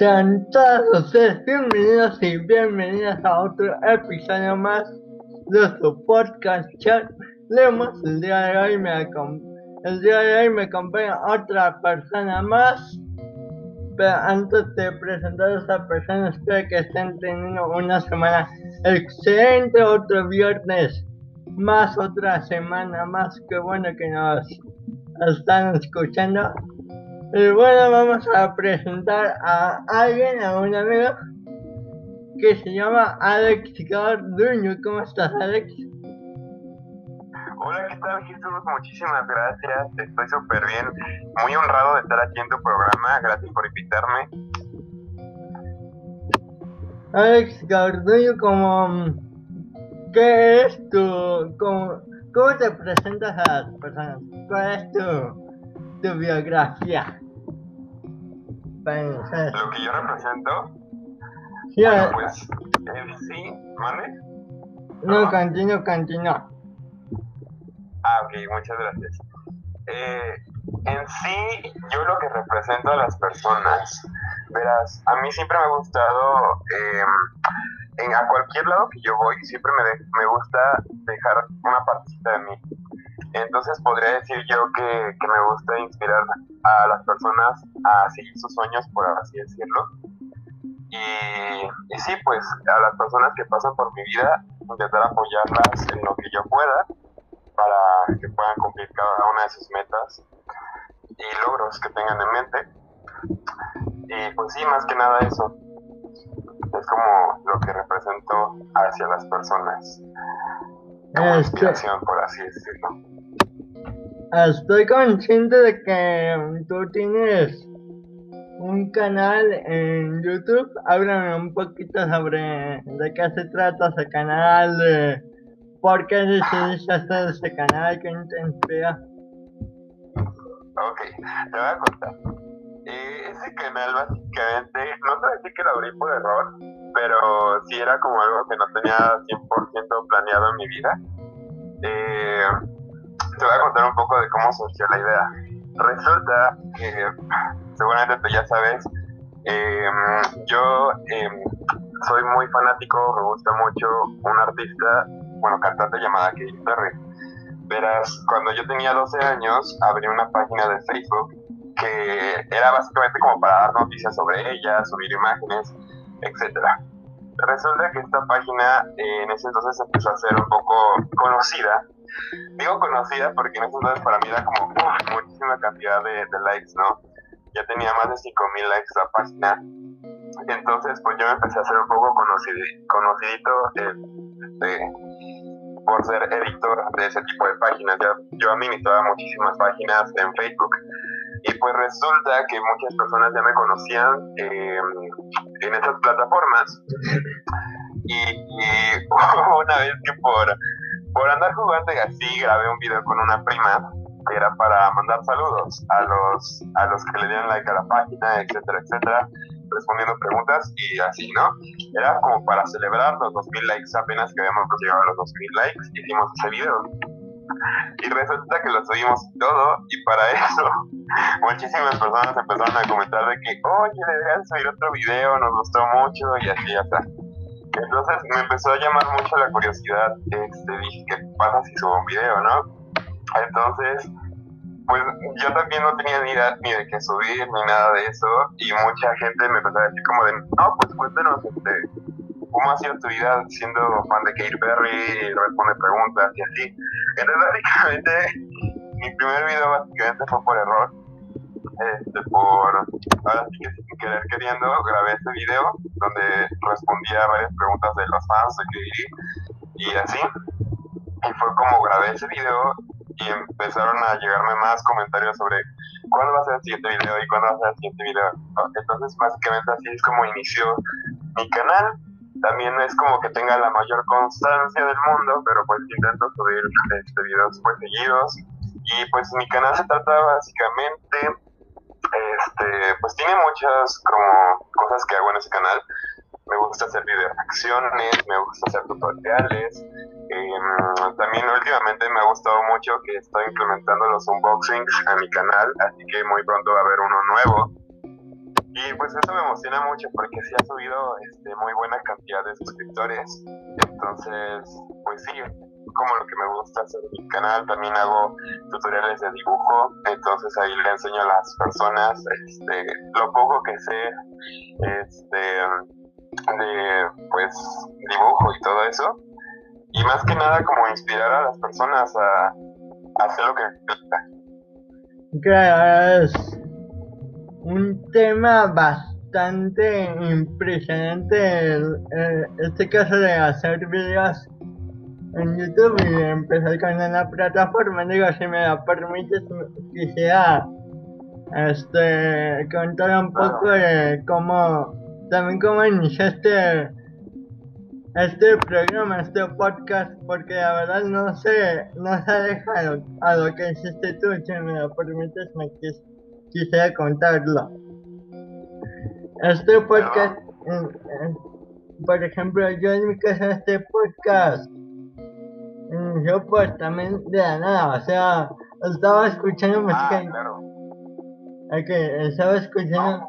Sean todos ustedes bienvenidos y bienvenidas a otro episodio más de su podcast chat. Leemos el día de hoy me el día de hoy me acompaña otra persona más. Pero antes de presentar a esta persona, espero que estén teniendo una semana excelente, otro viernes más, otra semana más. Que bueno que nos están escuchando. Y bueno, vamos a presentar a alguien, a un amigo que se llama Alex Garduño. ¿Cómo estás, Alex? Hola, ¿qué tal Jesús? Muchísimas gracias, estoy súper bien, muy honrado de estar aquí en tu programa, gracias por invitarme. Alex Garduño, como, ¿qué es tu, cómo, cómo te presentas a las personas? ¿Cuál es tu, tu biografía? Lo que yo represento, bueno, pues, eh, sí, ¿vale? No, continúo, continúo. Ah, ok, muchas gracias. Eh, en sí, yo lo que represento a las personas, verás, a mí siempre me ha gustado, em, en, a cualquier lado que yo voy, siempre me, me gusta dejar una partecita de mí. Entonces podría decir yo que, que, me gusta inspirar a las personas a seguir sus sueños, por así decirlo. Y, y sí, pues a las personas que pasan por mi vida, intentar apoyarlas en lo que yo pueda para que puedan cumplir cada una de sus metas y logros que tengan en mente. Y pues sí, más que nada eso. Es como lo que represento hacia las personas. Como inspiración, por así decirlo. Estoy consciente de que tú tienes un canal en YouTube. Háblame un poquito sobre de qué se trata ese canal, de ¿Por qué decidiste hacer este canal? ¿Qué te? Ok, te voy a contar. Eh, ese canal básicamente, no te voy a decir que lo abrí por error, pero sí era como algo que no tenía 100% planeado en mi vida. Eh, te voy a contar un poco de cómo surgió la idea. Resulta que, seguramente tú ya sabes, eh, yo em, soy muy fanático, me gusta mucho un artista bueno, cantante llamada Katy Perry. Verás, cuando yo tenía 12 años, abrí una página de Facebook que era básicamente como para dar noticias sobre ella, subir imágenes, etcétera. Resulta que esta página eh, en ese entonces empezó a ser un poco conocida. Digo conocida porque en ese entonces para mí era como muchísima cantidad de, likes, ¿no? Ya tenía más de 5000 likes la página. Entonces, pues yo me empecé a hacer un poco conocidito eh, por ser editor de ese tipo de páginas. Ya, yo administraba muchísimas páginas en Facebook y pues resulta que muchas personas ya me conocían eh, en esas plataformas. Y, una vez que por, por andar jugando así grabé un video con una prima que era para mandar saludos a los, a los que le dieron like a la página, etcétera, etcétera respondiendo preguntas y así, ¿no? Era como para celebrar los 2000 likes, apenas que habíamos llegado a los 2000 likes, hicimos ese video. Y resulta que lo subimos todo, y para eso muchísimas personas empezaron a comentar de que, oye, deberías subir otro video, nos gustó mucho, y así ya está. Entonces me empezó a llamar mucho la curiosidad, este, dije, ¿qué pasa si subo un video, no? Entonces pues yo también no tenía ni idea ni de qué subir ni nada de eso y mucha gente me empezó a decir como de, no, pues cuéntanos este, cómo ha sido tu vida siendo fan de Katy Perry responde preguntas y así. Entonces básicamente mi primer video básicamente fue por error. Este, por, ahora sin querer queriendo, grabé este video donde respondía a varias preguntas de los fans de Katy y así. Y fue como grabé ese video y empezaron a llegarme más comentarios sobre cuándo va a ser el siguiente video y cuándo va a ser el siguiente video. Entonces, básicamente así es como inició mi canal. También es como que tenga la mayor constancia del mundo, pero pues intento subir este, videos pues seguidos. Y pues mi canal se trata básicamente, este, pues tiene muchas como cosas que hago en ese canal. Me gusta hacer video reacciones, me gusta hacer tutoriales, Em, también últimamente me ha gustado mucho que estoy implementando los unboxings a mi canal, así que muy pronto va a haber uno nuevo. Y pues eso me emociona mucho porque sí ha subido este, muy buena cantidad de suscriptores. Entonces, pues sí, como lo que me gusta hacer en mi canal. También hago tutoriales de dibujo. Entonces ahí le enseño a las personas este, lo poco que sé este, de pues dibujo y todo eso. Y más que nada como inspirar a las personas a, hacer lo que. Claro, es un tema bastante impresionante este caso de hacer videos en YouTube y empezar con una plataforma. Digo, si me lo permites, quisiera este, contar un poco de cómo, también cómo iniciaste este programa, este podcast, porque la verdad no sé, no se deja a lo que hiciste tú, si me lo permites, me quisiera contarlo. Este podcast, por ejemplo, yo en mi caso, este podcast, yo pues también de la nada, o sea, estaba escuchando ah, música. claro. estaba escuchando,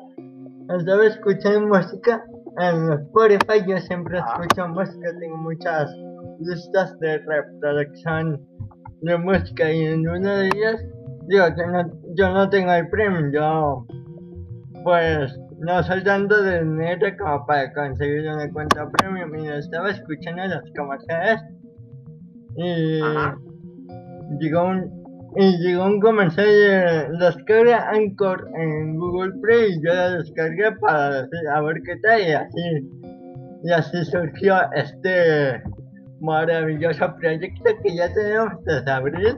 estaba escuchando música en Spotify yo siempre escucho música, tengo muchas listas de reproducción de música y en una de ellas, digo, yo no, tengo el premium, yo pues no soy tanto de dinero como para conseguir una cuenta premium y estaba escuchando los comerciales y llegó un y llegó un comercial de descarga Anchor en Google Play y yo la descargué para decir, a ver qué tal y así, y así surgió este maravilloso proyecto que ya tenemos desde abril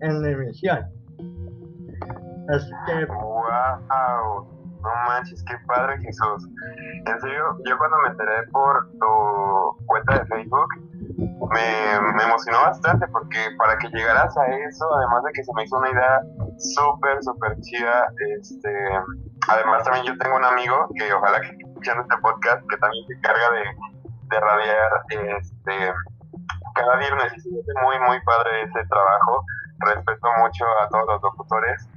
en la emisión. Así que... ¡Wow! No manches, qué padre Jesús. En serio, yo cuando me enteré por tu cuenta de Facebook, me, emocionó bastante porque para que llegaras a eso, además de que se me hizo una idea súper, súper chida, este, además también yo tengo un amigo que ojalá que escuchando este podcast, que también se encarga de, de radiar este, cada viernes y se muy, muy padre ese trabajo. Respeto mucho a todos los locutores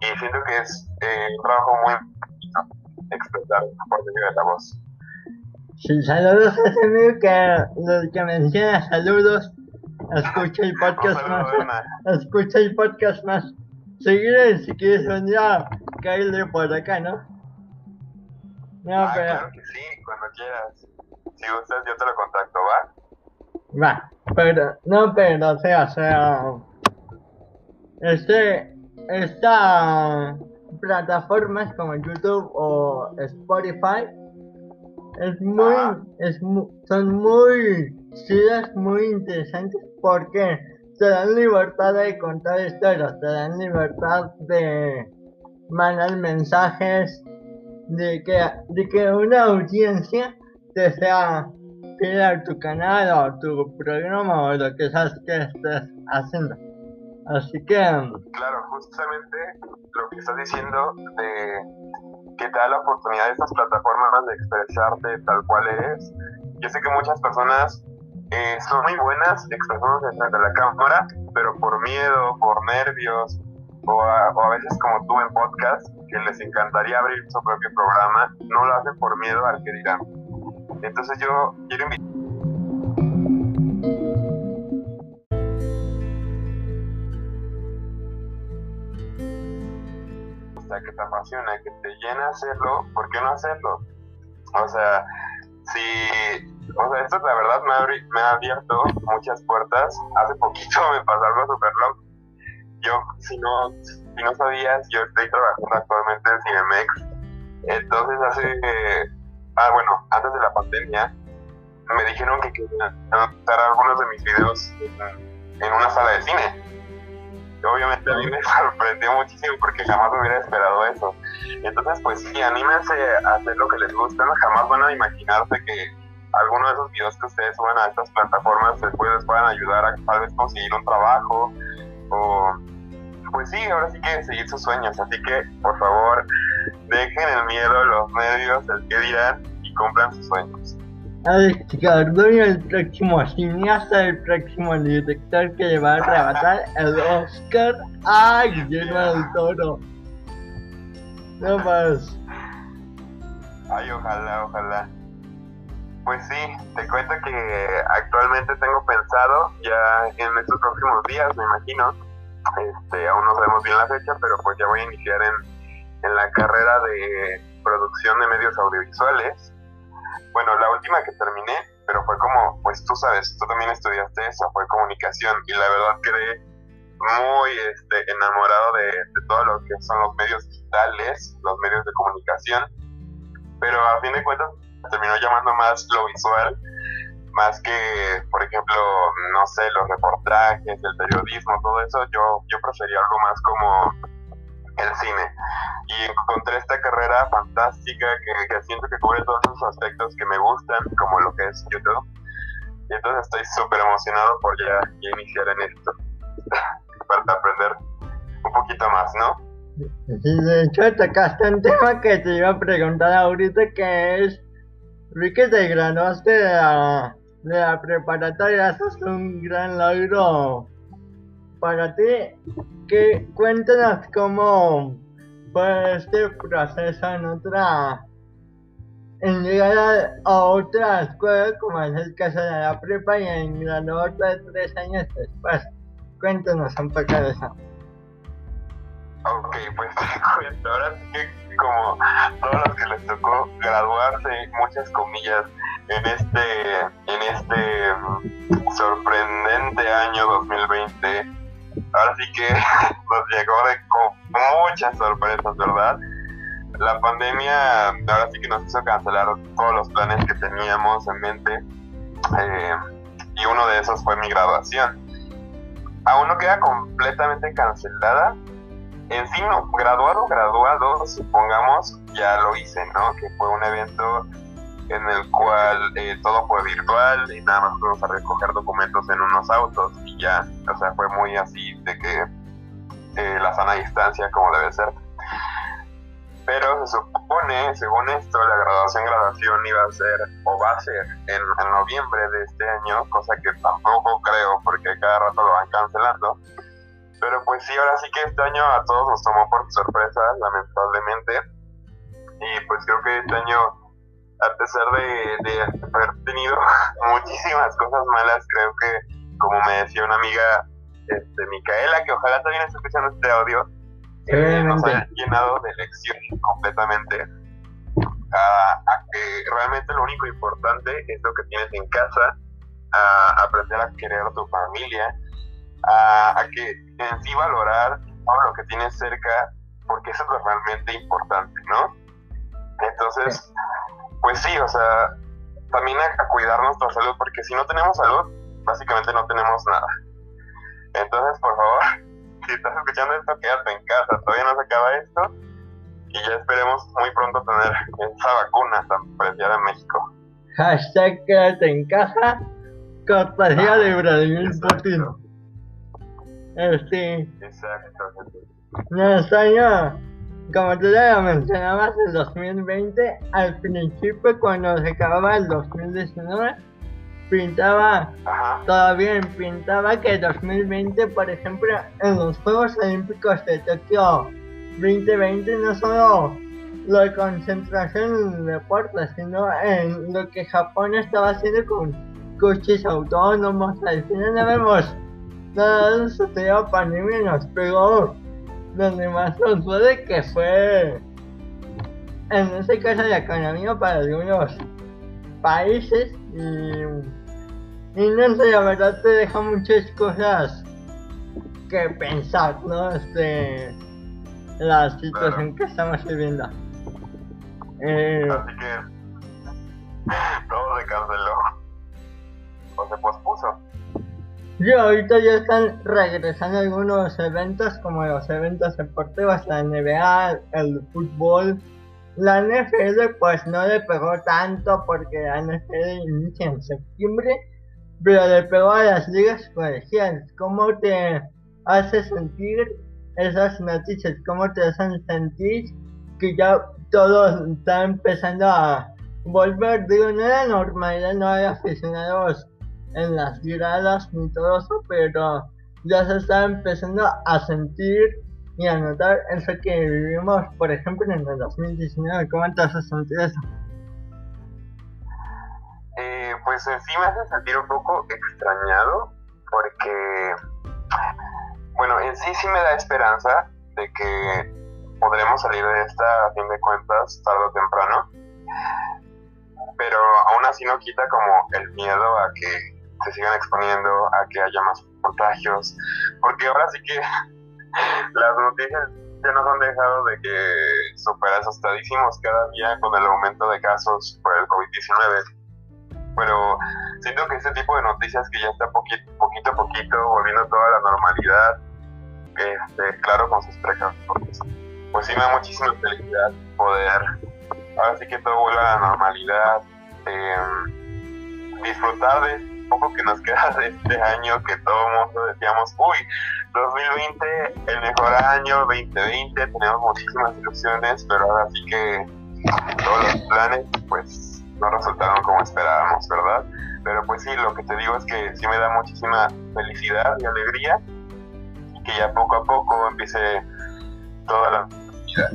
y siento que es eh, un trabajo muy expresar por medio de la voz. Saludos a ese amigo que, los que menciona, saludos. Escucha el podcast más. Escucha el podcast más. Seguiré si quieres venir a caerle por acá, ¿no? No, ah, pero. Claro que sí, cuando quieras. Si gustas, yo te lo contacto, ¿va? Va, pero. No, pero, o sea, o sea. Este. Esta plataformas como YouTube o Spotify es muy, es son muy chidas, muy interesantes porque te dan libertad de contar historias, te dan libertad de mandar mensajes, de que, de que una audiencia te sea fiel a tu canal o tu programa o lo que sabes que estés haciendo. Así que... Claro, justamente lo que estás diciendo de que te da la oportunidad de estas plataformas de expresarte tal cual eres. Yo sé que muchas personas eh, son muy buenas expresándose frente a la cámara, pero por miedo, por nervios, o a, o a, veces como tú en podcast, que les encantaría abrir su propio programa, no lo hacen por miedo al que dirán. Entonces yo quiero invitar que te apasiona, que te llena hacerlo, ¿por qué no hacerlo? O sea, si, o sea, esto la verdad me, ha abierto muchas puertas. Hace poquito me pasó algo súper. Yo, si no, si no sabías, yo estoy trabajando actualmente en Cinemex. Entonces hace, ah, bueno, antes de la pandemia, me dijeron que querían anotar algunos de mis videos en una sala de cine obviamente a mí me sorprendió muchísimo porque jamás hubiera esperado eso. Entonces, pues sí, anímense a hacer lo que les gusta, jamás van a imaginarse que alguno de esos videos que ustedes suban a estas plataformas después les puedan ayudar a tal vez conseguir un trabajo o pues sí, ahora sí que seguir sus sueños, así que por favor dejen el miedo, los nervios, el que dirán y cumplan sus sueños. Alex Gardoño, el próximo cineasta, el próximo director que le va a arrebatar el Oscar a Guillermo del Toro. No más. Ay, ojalá, ojalá. Pues sí, te cuento que actualmente tengo pensado ya en estos próximos días, me imagino, este, aún no sabemos bien la fecha, pero pues ya voy a iniciar en, en la carrera de producción de medios audiovisuales. Bueno, la última que terminé, pero fue como, pues tú sabes, tú también estudiaste eso, fue comunicación y la verdad quedé muy este, enamorado de, de todo lo que son los medios digitales, los medios de comunicación, pero a fin de cuentas terminó llamando más lo visual, más que, por ejemplo, no sé, los reportajes, el periodismo, todo eso, yo, yo prefería algo más como el cine. Y encontré esta carrera fantástica que, siento que cubre todos esos aspectos que me gustan, como lo que es YouTube. Y entonces estoy súper emocionado por ya, ya iniciar en esto, para aprender un poquito más, ¿no? Sí, de hecho tocaste un tema que te iba a preguntar ahorita que es Vi que te graduaste de la, de la preparatoria, eso es un gran logro para ti. Que, cuéntanos cómo fue este proceso en otra, en llegar a, otra escuela como es el caso de la prepa y en graduarte tres años después. Cuéntanos un poco de eso. Ok, pues te cuento, ahora sí que como todos los que les tocó graduarse, muchas comillas, en este, en este mm, sorprendente año 2020. Ahora sí que nos llegó de con muchas sorpresas, ¿verdad? La pandemia ahora sí que nos hizo cancelar todos los planes que teníamos en mente eh, y uno de esos fue mi graduación. Aún no queda completamente cancelada, en sí no, graduado, graduado, supongamos, ya lo hice, ¿no? Que fue un evento en el cual eh, todo fue virtual y nada más fuimos a recoger documentos en unos autos y ya, o sea, fue muy así de que eh, la sana distancia como debe ser. Pero se supone, según esto, la graduación, graduación iba a ser o va a ser en, en noviembre de este año, cosa que tampoco creo porque cada rato lo van cancelando. Pero pues sí, ahora sí que este año a todos nos tomó por sorpresa, lamentablemente. Y pues creo que este año, a pesar de, de haber tenido muchísimas cosas malas, creo que, como me decía una amiga, este, Micaela, que ojalá también esté escuchando este audio, eh, nos ha llenado de lecciones completamente. A, a, que realmente lo único importante es lo que tienes en casa, a aprender a querer a tu familia, a, que en sí valorar todo lo que tienes cerca, porque eso es lo realmente importante, ¿no? Entonces, pues sí, o sea, también a, cuidar nuestra salud, porque si no tenemos salud, básicamente no tenemos nada. Entonces, por favor, si estás escuchando esto, quédate en casa, todavía no se acaba esto, y ya esperemos muy pronto tener esa vacuna tan preciada en México. Hashtag quédate en casa, cortesía de Vladimir Putin. Este. Exacto. Año, como tú ya mencionabas, el 2020, al principio, cuando se acababa el 2019, pintaba, todavía pintaba que 2020, por ejemplo, en los Juegos Olímpicos de Tokio 2020, no solo la concentración en el deporte, sino en lo que Japón estaba haciendo con coches autónomos. Al final no vemos nada sucedió pandemia nos pegó donde más nos puede que fue en ese caso la economía para algunos países y, y no sé la verdad te deja muchas cosas que pensar no este la situación que estamos viviendo. Eh, así que todo se canceló o se pospuso Sí, ahorita ya están regresando algunos eventos como los eventos deportivos, la NBA, el fútbol. La NFL pues no le pegó tanto porque la NFL inicia en septiembre, pero le pegó a las ligas colegiales. ¿Cómo te hace sentir esas noticias? ¿Cómo te hacen sentir que ya todo está empezando a volver? Digo, no era normalidad, no hay aficionados en las gradas ni todo eso, pero ya se está empezando a sentir y anotar eso que vivimos, por ejemplo, en el 2019. ¿Cómo te hace sentir eso? Eh, pues sí me hace sentir un poco extrañado porque, bueno, en sí sí me da esperanza de que podremos salir de esta a fin de cuentas tarde o temprano, pero aún así no quita como el miedo a que se sigan exponiendo, a que haya más contagios, porque ahora sí que las noticias ya nos han dejado de que super asustadísimos cada día con el aumento de casos por el COVID-19. Pero siento que este tipo de noticias que ya está poquito, poquito a poquito volviendo toda la normalidad, este, claro, con sus precauciones, pues sí me da muchísima felicidad poder, ahora sí que todo vuelva a la normalidad, eh, disfrutar de poco que nos queda de este año que todo el mundo decíamos, uy, 2020, el mejor año, 2020, tenemos muchísimas ilusiones, pero ahora sí que todos los planes pues no resultaron como esperábamos, ¿verdad? Pero pues sí, lo que te digo es que sí me da muchísima felicidad y alegría y que ya poco a poco empiece toda la vida.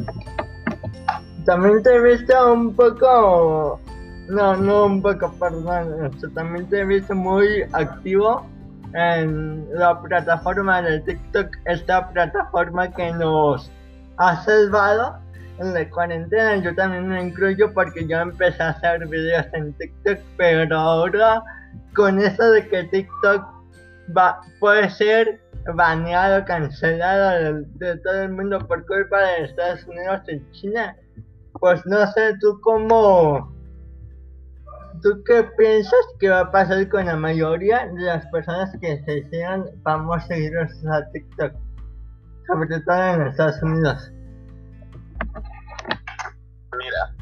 También te he visto un poco no, no un poco, perdón. también te he visto muy activo en la plataforma de TikTok, esta plataforma que nos ha salvado en la cuarentena. Yo también me incluyo porque yo empecé a hacer videos en TikTok, pero ahora con eso de que TikTok va, puede ser baneado, cancelado de, de todo el mundo por culpa de Estados Unidos y China, pues no sé tú cómo ¿Tú qué piensas que va a pasar con la mayoría de las personas que se hicieron famosos seguidores a TikTok? Sobre todo en Estados Unidos. Mira,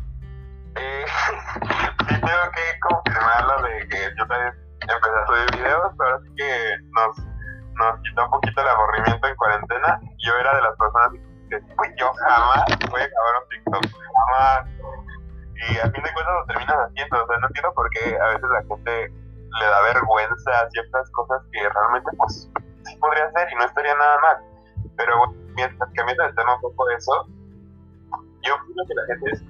eh, tengo que confirmar lo de que yo también empecé a subir videos, pero sí que nos, nos quitó un poquito el aburrimiento en cuarentena. Yo era de las personas que pues, yo jamás voy a acabar un TikTok, jamás y a fin de cuentas lo terminas haciendo. O sea, no entiendo por qué a veces la gente le da vergüenza a ciertas cosas que realmente, pues, sí podría hacer y no estaría nada mal. Pero bueno, mientras mientras el tema un poco de eso, yo creo que la gente es.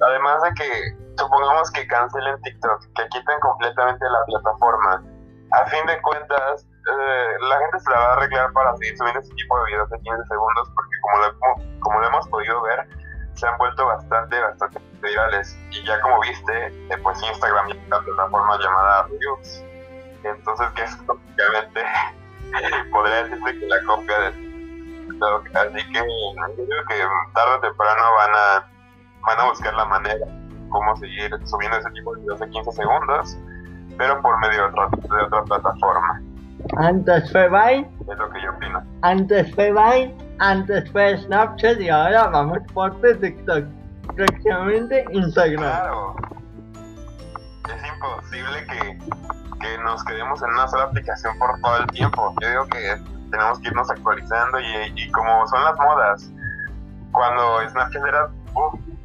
Además de que, supongamos que cancelen TikTok, que quiten completamente la plataforma, a fin de cuentas, eh, la gente se la va a arreglar para seguir subiendo ese tipo de videos de 15 segundos, porque como lo, como lo hemos podido ver, se han vuelto bastante, bastante virales. Y ya como viste, eh, pues Instagram ya una plataforma llamada Reels. Entonces, que es prácticamente, podría decirse que la copia de TikTok. Así que yo creo que tarde o temprano van a, van a buscar la manera cómo seguir subiendo ese tipo de videos de 15 segundos, pero por medio de otra, de otra plataforma. Antes fue Vine. Es lo que yo opino. Antes fue Vine, antes fue Snapchat y ahora vamos por TikTok. Próximamente Instagram. Claro. Es imposible que, que nos quedemos en una sola aplicación por todo el tiempo. Yo digo que tenemos que irnos actualizando y, y como son las modas. Cuando Snapchat era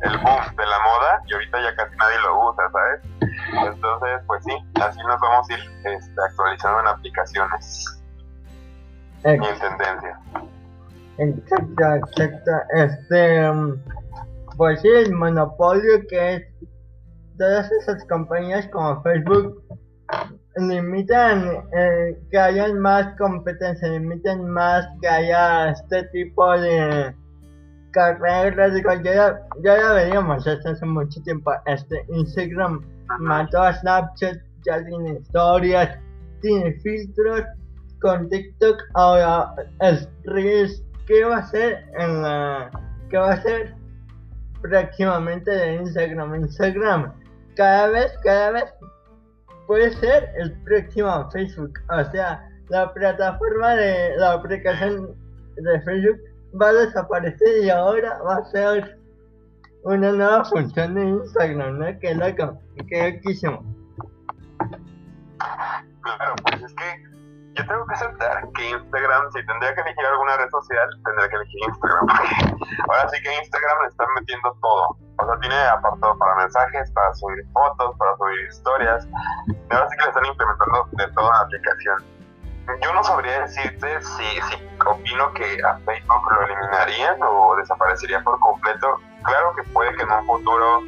el boom de la moda y ahorita ya casi nadie lo usa, ¿sabes? Entonces, pues sí, así nos vamos a ir este, actualizando en aplicaciones y en tendencia. Exacto, exacto. Este, um, pues sí, el monopolio que es todas esas compañías como Facebook limitan eh, que haya más competencia, limitan más que haya este tipo de carreras, digo, ya, ya lo veíamos hace mucho tiempo, este Instagram mató a Snapchat, ya tiene historias, tiene filtros, con TikTok ahora es Reels, ¿qué va a hacer en la, qué va a hacer próximamente de Instagram? Instagram cada vez, cada vez puede ser el próximo Facebook, o sea, la plataforma de la aplicación de Facebook va a desaparecer y ahora va a ser una nueva función de Instagram, ¿no? Que loco, que loquísimo. Claro, pues es que yo tengo que aceptar que Instagram, si tendría que elegir alguna red social, tendría que elegir Instagram. Ahora sí que Instagram le están metiendo todo. O sea, tiene apartado para mensajes, para subir fotos, para subir historias. Ahora sí que le están implementando de toda la aplicación. yo no sabría decirte si, si opino que a Facebook lo eliminarían o desaparecería por completo. Claro que puede que en un futuro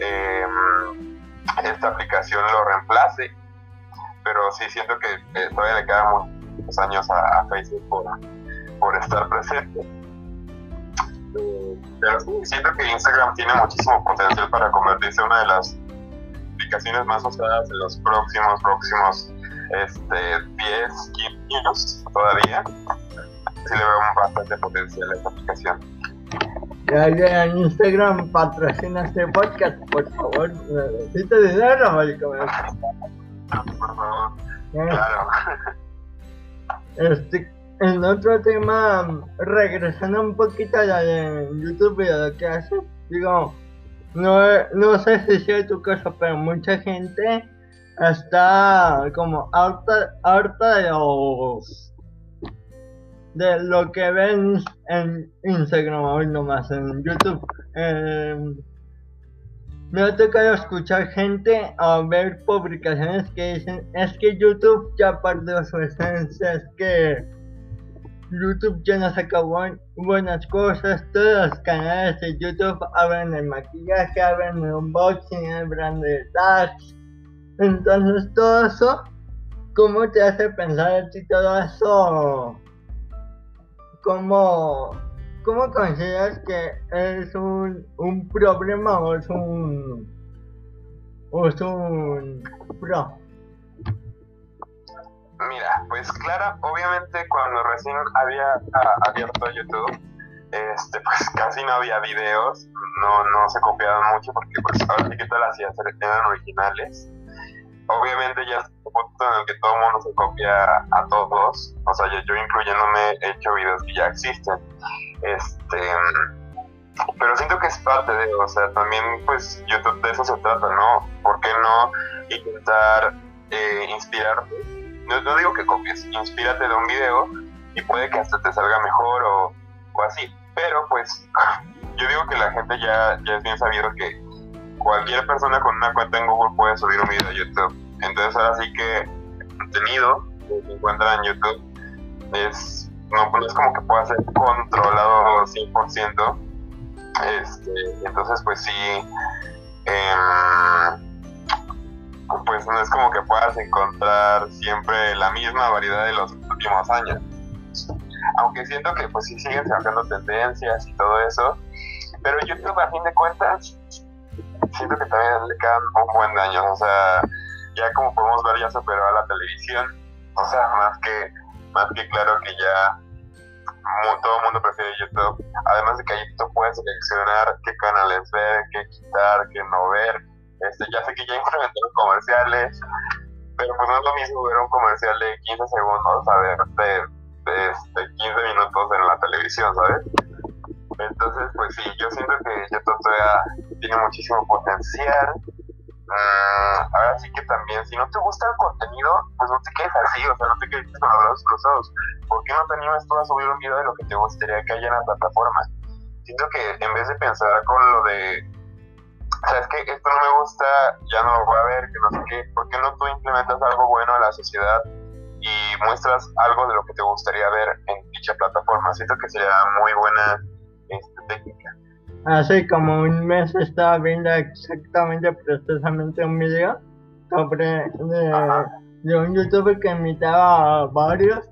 em, esta aplicación lo reemplace, pero sí siento que eh, todavía le quedan muchos años a, Facebook por, por, estar presente. Pero sí, siento que Instagram tiene muchísimo potencial para convertirse en una de las aplicaciones más usadas en los próximos, próximos este, 10, 15 años todavía. Sí le veo bastante potencial a esta aplicación. Ya, ya en Instagram patrocina este podcast, por favor. Necesito dinero, marico. Este, en otro tema, regresando un poquito a la de YouTube y a lo que hace, digo, no, no sé si sea tu caso, pero mucha gente está como harta, harta de los de lo que ven en Instagram hoy nomás en YouTube. Em, me ha tocado escuchar gente a ver publicaciones que dicen es que YouTube ya perdió su esencia es que YouTube ya no saca buenas cosas todos los canales de YouTube hablan de maquillaje hablan de unboxing hablan de tags entonces todo eso, ¿cómo te hace pensar si todo eso? ¿Cómo, cómo consideras que es un, un problema o es un, o es un pro? Mira, pues Clara, obviamente cuando recién había abierto YouTube, este, pues casi no había videos, no, no se copiaban mucho porque pues ahora sí que todas las ideas eran originales obviamente ya es un punto en el que todo el mundo se copia a todos, o sea, yo, incluyéndome he hecho videos que ya existen, este, pero siento que es parte de, o sea, también pues YouTube de eso se trata, ¿no? ¿Por qué no intentar eh, inspirarte? No, digo que copies, inspírate de un video y puede que hasta te salga mejor o, o así, pero pues yo digo que la gente ya, ya es bien sabido que cualquier persona con una cuenta en Google puede subir un video a YouTube. Entonces ahora sí que el contenido que se encuentra en YouTube es no, es como que pueda ser controlado 100%. Este, entonces pues sí, em, pues no es como que puedas encontrar siempre la misma variedad de los últimos años. Aunque siento que pues sí siguen sacando tendencias y todo eso, pero YouTube a fin de cuentas siento que también le quedan un buen de años, o sea, ya como podemos ver ya superó a la televisión, o sea, más que, más que claro que ya todo el mundo prefiere YouTube, además de que ahí tú puedes seleccionar qué canales ver, qué quitar, qué no ver, este, ya sé que ya implementaron comerciales, pero pues no es lo mismo ver un comercial de 15 segundos a ver de, de, 15 este, minutos en la televisión, ¿sabes? Entonces, pues sí, yo siento que YouTube todavía tiene muchísimo potencial. Mm, ahora sí que también, si no te gusta el contenido, pues no te quedes así, o sea, no te quedes con los brazos cruzados. ¿Por qué no te animas tú a subir un video de lo que te gustaría que haya en la plataforma? Siento que en vez de pensar con lo de, sabes que esto no me gusta, ya no lo voy a ver, que no sé qué, ¿por qué no tú implementas algo bueno en la sociedad y muestras algo de lo que te gustaría ver en dicha plataforma? Siento que sería muy buena Hace como un mes estaba viendo exactamente precisamente un video sobre de, un youtuber que invitaba a varios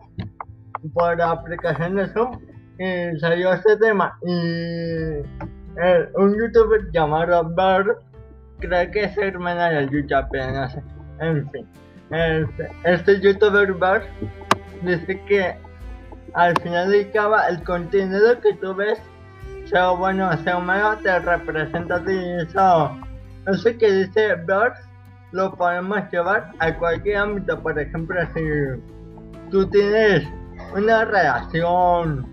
por aplicación de Zoom y salió este tema. Y un youtuber llamado Bird creo que es hermana del YouTube pero no sé. En fin este, este youtuber Bird dice que al final de cada el contenido que tú ves sea bueno, sea malo, te representa a ti. Eso, que dice Bird lo podemos llevar a cualquier ámbito. Por ejemplo, si tú tienes una relación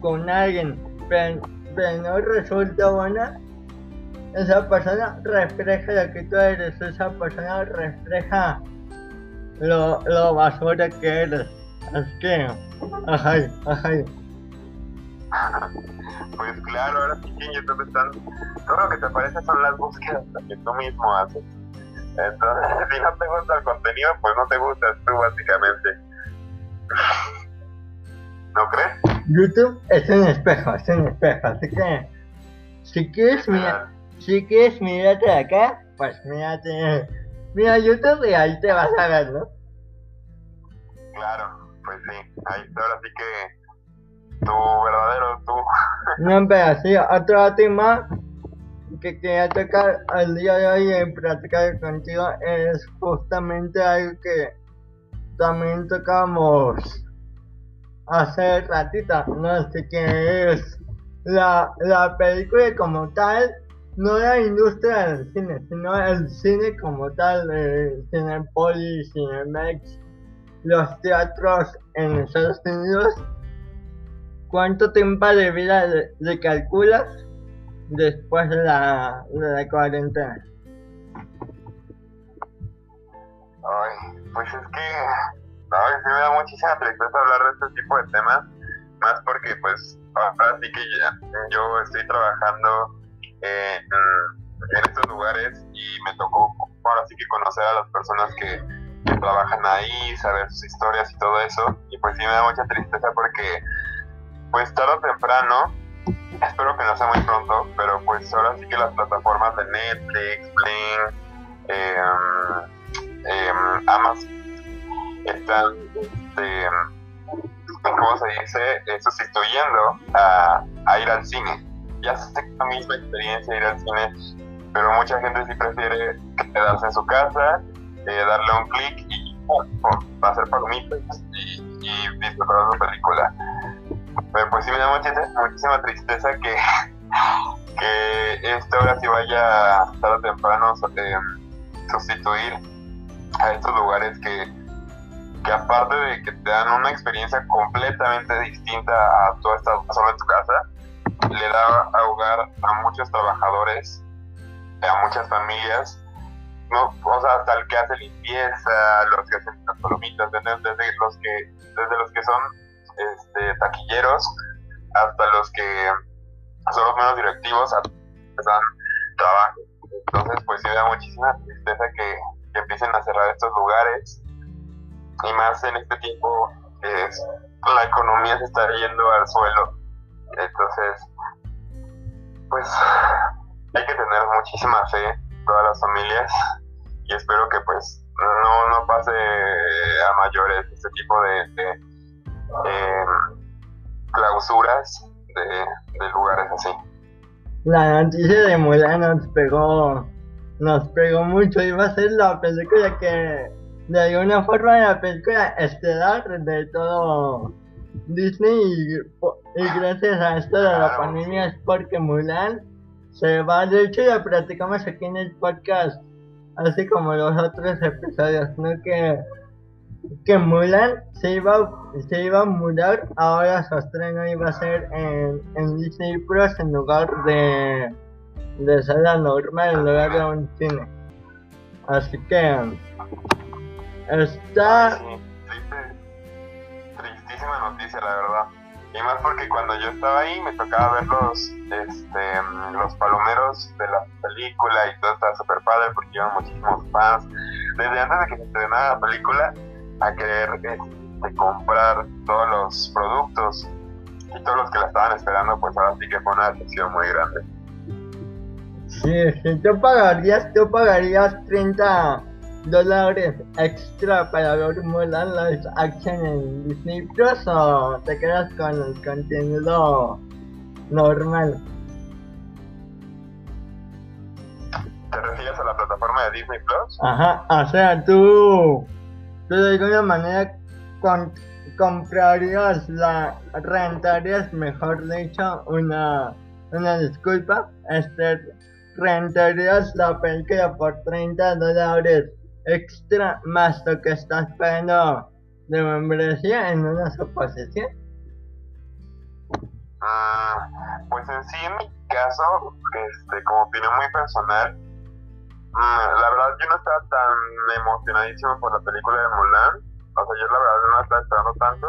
con alguien, pero, no resulta buena, esa persona refleja lo que tú eres, esa persona refleja lo, lo basura que eres. Así que, ajá, ajá. Pues claro, ahora sí que en YouTube están, todo lo que te parece son las búsquedas que tú mismo haces. Entonces, si no te gusta el contenido, pues no te gustas tú básicamente. ¿No crees? YouTube es un espejo, es un espejo, así que si quieres mirar, si quieres mirarte de acá, pues mírate, mira YouTube y ahí te vas a ver, ¿no? Claro, pues sí, ahí ahora sí que tu verdadero tú. No, pero sí, otro tema que quería tocar al día de hoy en platicar contigo es justamente algo que también tocamos hace ratito, no sé qué es la, la película como tal, no la industria del cine, sino el cine como tal, el Cinepolis, Cinemex, los teatros en Estados Unidos. ¿Cuánto tiempo de vida le calculas después de la, de cuarentena? Ay, pues es que ay, me da muchísima tristeza hablar de este tipo de temas, más porque pues ahora sí que ya, yo estoy trabajando en, en estos lugares y me tocó ahora sí que conocer a las personas que trabajan ahí, saber sus historias y todo eso, y pues sí me da mucha tristeza porque pues tarde o temprano espero que no sea muy pronto, pero pues ahora sí que las plataformas de Netflix, Bling, em, em, Amazon están, este, ¿cómo se dice? Eh, sustituyendo a, a, ir al cine. Ya sé la misma experiencia ir al cine, pero mucha gente sí prefiere quedarse en su casa, eh, darle un clic y pum, hacer palomitas y, y disfrutar de la película. Pero pues sí me da muchísima tristeza que, que esto ahora sí vaya tarde o temprano eh, sustituir a estos lugares que, que aparte de que te dan una experiencia completamente distinta a tú estar solo en tu casa, le da hogar a muchos trabajadores, a muchas familias, no, o sea, hasta el que hace limpieza, los que hacen las palomitas, desde, desde los que, desde los que son este, taquilleros hasta los que son los menos directivos están trabajo. Entonces, pues sí da muchísima tristeza que, que, empiecen a cerrar estos lugares y más en este tiempo que la economía se está yendo al suelo. Entonces, pues hay que tener muchísima fe todas las familias y espero que pues no, no pase a mayores este tipo de eh, clausuras de, de, lugares así. La noticia de Mulan nos pegó, nos pegó mucho. Iba a ser la película que, de alguna forma, la película estelar de todo Disney. Y, y gracias a esto de la pandemia es porque Mulan se va. De hecho, ya platicamos aquí en el podcast, así como los otros episodios, ¿no? Que que Mulan se iba, se iba a mudar, ahora su estreno iba a ser en, en Disney Plus en lugar de, de sala normal, en lugar de un cine. Así que está... Sí, tristísima noticia, la verdad. Y más porque cuando yo estaba ahí me tocaba ver los, este, los palomeros de la película y todo estaba súper padre porque iban muchísimos fans. Desde antes de que se estrenara la película, a querer este, comprar todos los productos y todos los que la estaban esperando, pues ahora sí que fue una decepción muy grande. Sí, sí, tú pagarías, tú pagarías 30 dólares extra para ver Mulan Live Action en Disney Plus o te quedas con el contenido normal? ¿Te refieres a la plataforma de Disney Plus? Ajá, o sea, tú de alguna manera comprarías la rentarías mejor dicho una una disculpa. Este rentarías la película por 30 dólares extra más lo que estás pagando de membresía en una suposición. Ah, pues en sí en mi caso este como opinión muy personal Mm, la verdad yo no estaba tan emocionadísimo por la película de Mulan. O sea, yo la verdad no estaba esperando tanto.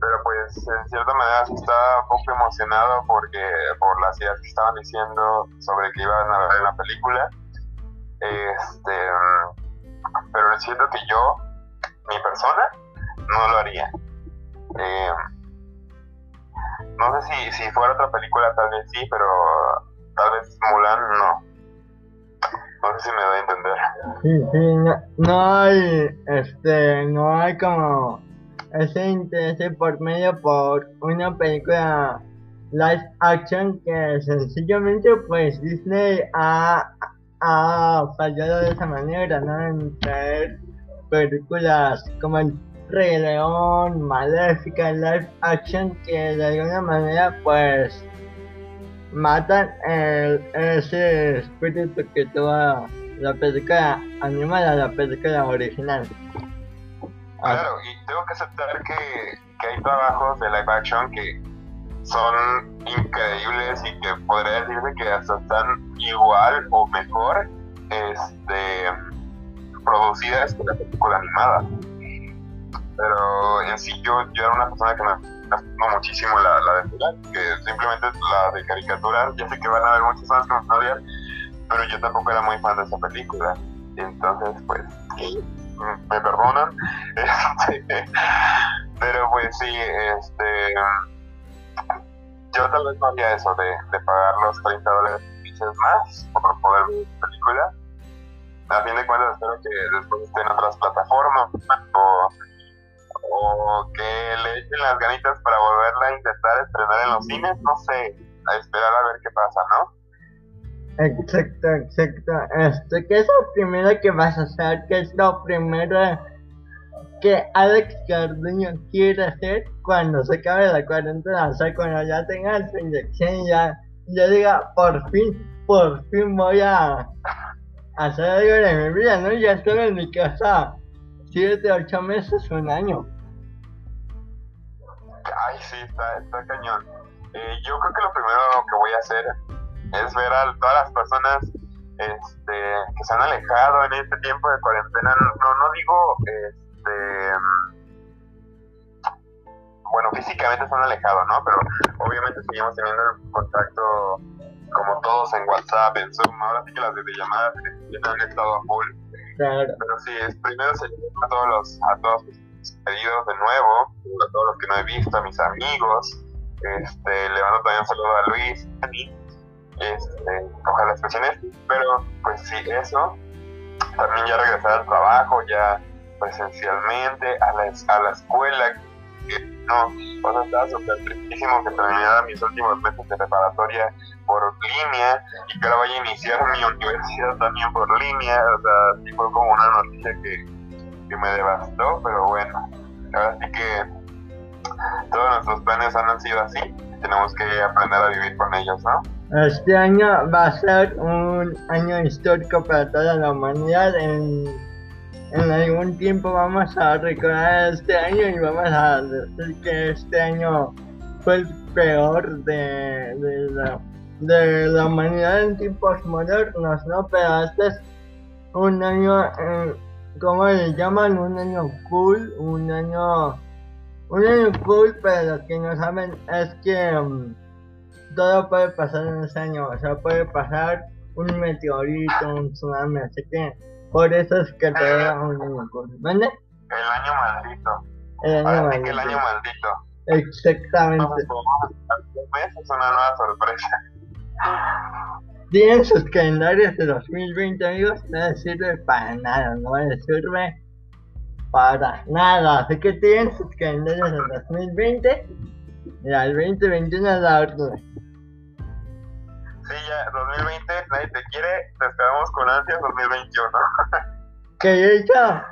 Pero pues en cierta manera estaba un poco emocionado porque por las ideas que estaban diciendo sobre que iban a ver en la película. Este, pero siento que yo, mi persona, no lo haría. Eh, no sé si, si fuera otra película, tal vez sí, pero tal vez Mulan no. No sé si me doy a entender. Sí, sí, no, no hay, este, no hay como ese interés por medio por una película live action que sencillamente pues Disney ha, ha fallado de esa manera, ¿no? En traer películas como el Rey León, Maléfica, live action que de alguna manera pues matan el, ese espíritu que tuvo la película animada, la película original. Claro, y tengo que aceptar que, que hay trabajos de live action que son increíbles y que podría decirse que hasta están igual o mejor este, producidas que la película animada. Pero en sí yo, yo era una persona que me gustó muchísimo la, la de Mulan, que simplemente la de caricatura, ya sé que van a haber muchas fans que me pero yo tampoco era muy fan de esa película. Entonces, pues, me perdonan. Este, pero pues sí, este yo tal vez no haría eso de, de pagar los 30 dólares más por poder ver la película. A fin de cuentas espero que después esté en otras plataformas o, o que le echen las ganitas para volverla a intentar estrenar en los cines, no sé, a esperar a ver qué pasa, ¿no? Exacto, exacto. Este, ¿Qué es lo primero que vas a hacer? ¿Qué es lo primero que Alex Carduño quiere hacer cuando se acabe la cuarentena? O sea, cuando ya tenga su inyección, ya, ya diga, por fin, por fin voy a hacer algo de mi vida, ¿no? Ya estoy en mi casa 7, 8 meses, un año. Ay, sí, está, cañón. Eh, yo creo que lo primero que voy a hacer es ver a todas las personas este, que se han alejado en este tiempo de cuarentena. No, no digo, este, bueno, físicamente se han alejado, ¿no? Pero obviamente seguimos teniendo el contacto como todos en WhatsApp, en Zoom. Ahora sí que las videollamadas han estado a full. Pero sí, es primero se a todos los, a todos mis pedidos de nuevo, a todos los que no he visto, a mis amigos. Este, le mando también un saludo a Luis, a mí este, ojalá expresiones, pero pues sí, eso, también ya regresar al trabajo, ya presencialmente, a la, a la escuela, no, o sea, estaba súper tristísimo que terminara mis últimos meses de preparatoria por línea y que ahora vaya a iniciar mi universidad también por línea, o sea, sí fue como una noticia que, que me devastó, pero bueno, ahora sí que todos nuestros planes han sido así, tenemos que aprender a vivir con ellos, ¿no? Este año va a ser un año histórico para toda la humanidad. En, en algún tiempo vamos a recordar este año y vamos a decir que este año fue el peor de, de, la, de la humanidad en tiempos modernos, ¿no? Pero este es un año, eh, ¿cómo le llaman? Un año cool, un año... Un año cool, pero los que no saben es que... Um, todo puede pasar en ese año, o sea, puede pasar un meteorito, un tsunami, así que por eso es que te da un año ¿Vale? El año maldito. El año maldito. el año maldito. Exactamente. es una nueva sorpresa. Tienen sus calendarios de 2020, amigos, no sirve para nada, no les sirve para nada. Así que tienen sus calendarios de 2020 y al 2021 la orden. Sí, ya, 2020, nadie te quiere, te esperamos con ansias 2021. que de hecho,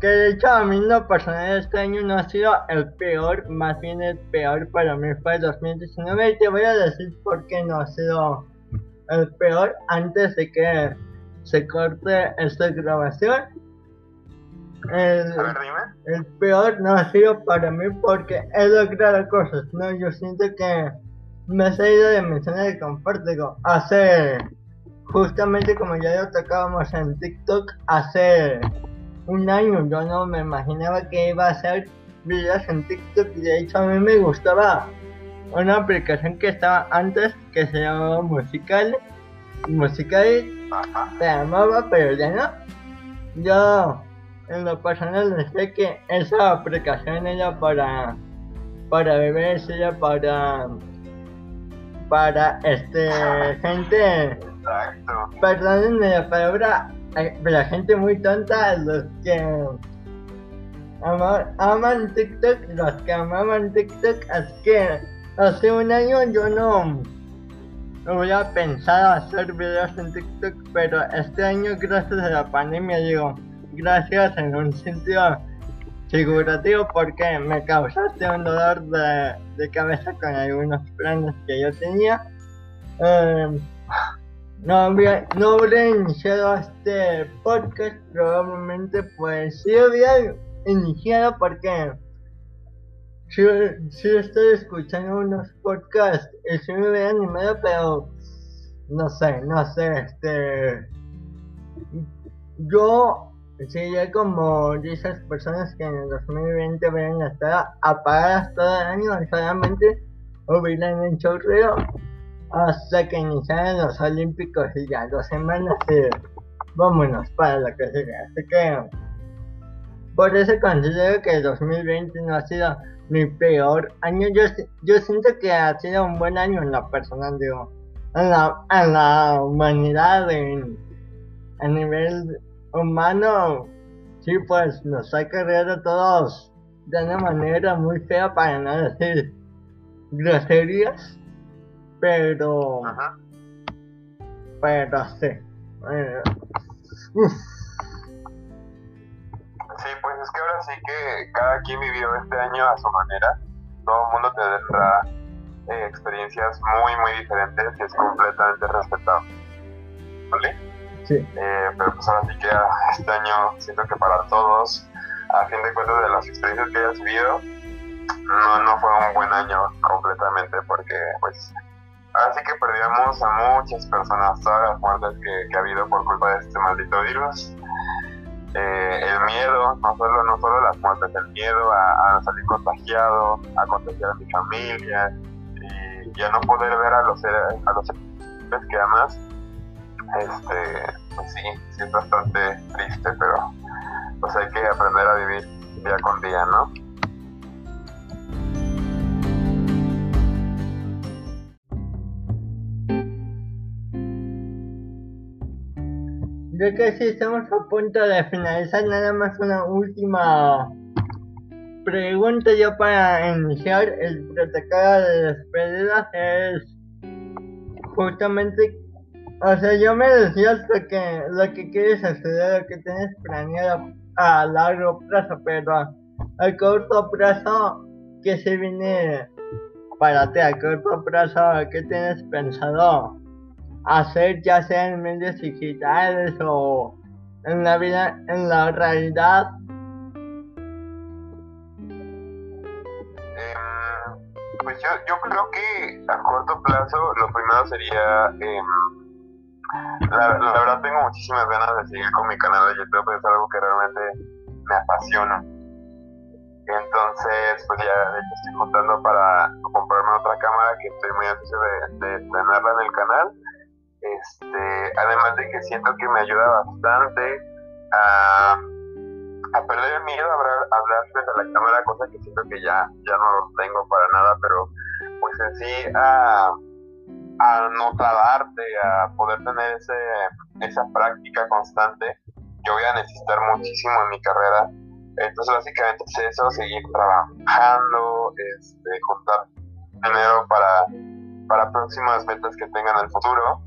que de hecho a mí no personal este año no ha sido el peor, más bien el peor para mí fue el 2019 y te voy a decir por qué no ha sido el peor antes de que se corte esta grabación. El, el peor no ha sido para mí porque he logrado cosas, ¿no? Yo siento que me ha salido de mi zona de confort. Digo, hace, justamente como ya lo tocábamos en TikTok, hace un año yo no me imaginaba que iba a hacer videos en TikTok y de hecho a mí me gustaba una aplicación que estaba antes que se llamaba Musical. Musical se llamaba, pero ya no. Yo en lo personal sé que esa aplicación era para para beberse, para para este gente Exacto. perdónenme la palabra pero gente muy tonta los que ama- aman TikTok los que amaban TikTok es que hace un año yo no no hubiera pensado hacer videos en TikTok pero este año gracias a la pandemia digo gracias en un sentido figurativo porque me causaste un dolor de, de cabeza con algunos planes que yo tenía. Eh, no, habría, no habría iniciado este podcast, probablemente pues sí habría iniciado porque sí, sí estoy escuchando unos podcasts y sí me hubiera animado, pero no sé, no sé, este... Yo sería como esas personas que en el 2020 hubieran estado apagadas todo el año y solamente hubieran hecho ruido hasta que iniciaran los Olímpicos y ya dos semanas y vámonos para la que sigue. Así que por eso considero que el 2020 no ha sido mi peor año. Yo, yo siento que ha sido un buen año en la personal, digo, en la, en la humanidad, en, a nivel humano, sí, pues nos ha cargado a todos de una manera muy fea para no decir groserías, pero, Ajá. pero sí. eh, uf, Sí, pues es que ahora sí que cada quien vivió este año a su manera. Todo el mundo tendrá eh, experiencias muy, muy diferentes y es completamente respetable. ¿Vale? sí, Eh, pero pues ahora sí que este año siento que para todos, a fin de cuentas de las experiencias que hayas vivido, no, no fue un buen año completamente porque pues sí que perdíamos a muchas personas, todas las muertes que, que ha habido por culpa de este maldito virus. Eh, el miedo, no solo, no solo las muertes, el miedo a, a salir contagiado, a contagiar a mi familia y ya no poder ver a los seres, a los seres que amas este, pues sí, sí es bastante triste, pero pues hay que aprender a vivir día con día, ¿no? Yo que sí estamos a punto de finalizar, nada más una última pregunta yo para iniciar el protocolo de despedida es justamente, o sea, yo me decías lo que, lo que quieres hacer, lo que tienes planeado a largo plazo, pero a, corto plazo, ¿qué se viene para ti? A corto plazo, ¿qué tienes pensado? Hacer ya sea en medios digitales o en la vida, en la realidad. Em, pues yo, yo creo que a corto plazo lo primero sería, em, la, la verdad tengo muchísimas ganas de seguir con mi canal de YouTube, es algo que realmente me apasiona. Entonces, pues ya de hecho estoy juntando para comprarme otra cámara que estoy muy ansioso de tenerla en el canal. Este, además de que siento que me ayuda bastante a, perder el miedo a hablar, a hablar frente a la cámara, cosa que siento que ya, ya no lo tengo para nada, pero pues en sí a, a no trabarte, a poder tener ese, esa práctica constante, yo voy a necesitar muchísimo en mi carrera. Entonces básicamente es eso, seguir trabajando, este, juntar dinero para, para próximas metas que tengan en el futuro.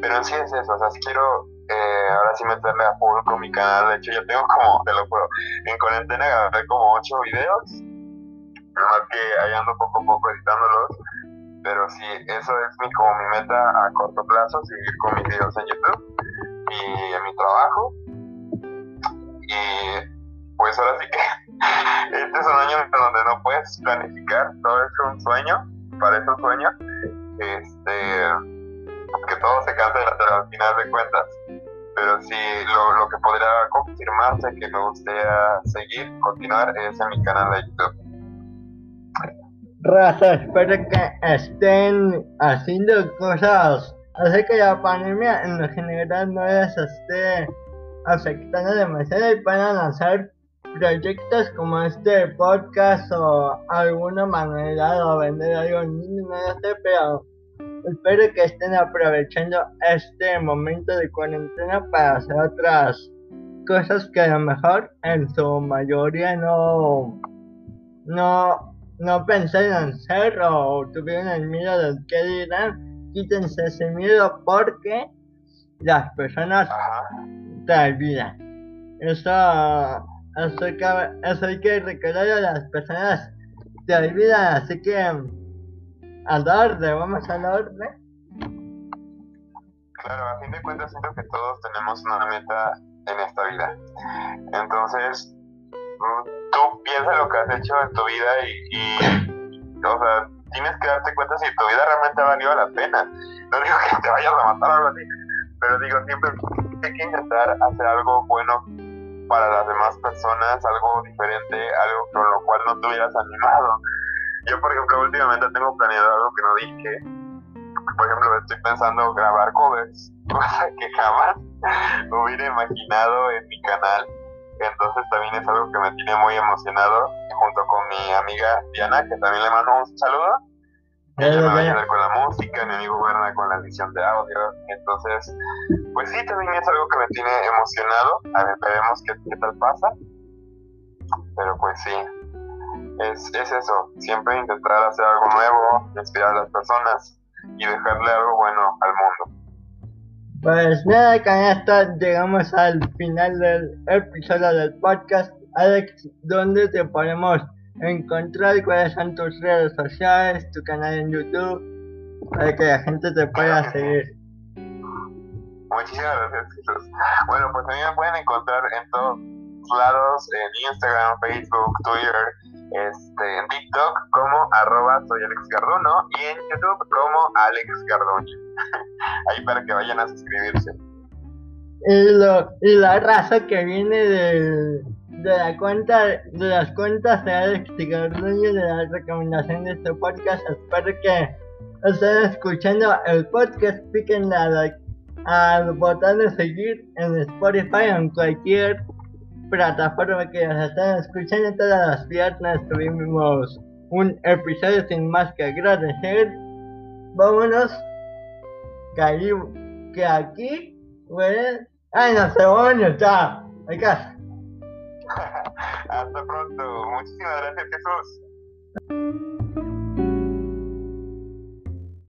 Pero sí es eso, o sea, quiero eh, ahora sí meterle a full con mi canal. De hecho, yo tengo como, te lo juro, en cuarentena agarré como 8 videos. Nomás que ahí ando poco a poco editándolos. Pero sí, eso es mi, como mi meta a corto plazo, seguir con mis videos en YouTube y en mi trabajo. Y pues ahora sí que este es un año donde no puedes planificar, todo es un sueño, parece un sueño. Este, que todo se cancela al final de cuentas. Pero sí, lo, que podría confirmarse que me gustaría seguir, continuar, es en mi canal de YouTube. Raza, espero que estén haciendo cosas. Así que la pandemia en lo general no les esté afectando demasiado y puedan hacer proyectos como este podcast o alguna manera o vender algo, no lo sé, pero espero que estén aprovechando este momento de cuarentena para hacer otras cosas que a lo mejor en su mayoría no no no pensaron hacer o tuvieron el miedo de que dirán. Quítense ese miedo porque las personas te olvidan. Eso eso, eso hay que recordar a las personas. Te olvidan así que al orden, vamos al orden. Claro, a fin de cuentas siento que todos tenemos una meta en esta vida. Entonces, tú piensa lo que has hecho en tu vida y, o sea, tienes que darte cuenta si tu vida realmente ha valido la pena. No digo que te vayas a matar o algo así, pero digo, siempre hay que intentar hacer algo bueno para las demás personas, algo diferente, algo con lo cual no te hubieras animado. Yo, por ejemplo, últimamente tengo planeado algo que no dije. Por ejemplo, estoy pensando grabar covers, cosa que jamás hubiera imaginado en mi canal. Entonces también es algo que me tiene muy emocionado, junto con mi amiga Diana, que también le mando un saludo. Ella me va a ayudar con la música, mi amigo Berna con la edición de audio. Entonces, pues sí, también es algo que me tiene emocionado. A ver, veremos qué, qué tal pasa. Pero pues sí, es, es eso, siempre intentar hacer algo nuevo, inspirar a las personas y dejarle algo bueno al mundo. Pues nada, con esto llegamos al final del episodio del podcast. Alex, ¿dónde te podemos encontrar? ¿Cuáles son tus redes sociales, tu canal en YouTube? Para que la gente te pueda seguir. Muchísimas gracias, Jesús. Bueno, pues también me pueden encontrar en todos lados, en Instagram, Facebook, Twitter, este, en TikTok como arroba soy Alex y en YouTube como Alex Garduño. Ahí para que vayan a suscribirse. Y, lo, y la raza que viene de, de la cuenta de las cuentas de Alex Garduño de la recomendación de este podcast, espero que estén escuchando el podcast, piquen al botón de seguir en Spotify o en cualquier plataforma que nos están escuchando todas las viernes tuvimos un episodio sin más que agradecer. Vámonos. Que, aquí, bueno, ay no se bueno, chao, a casa. Hasta pronto, muchísimas gracias Jesús.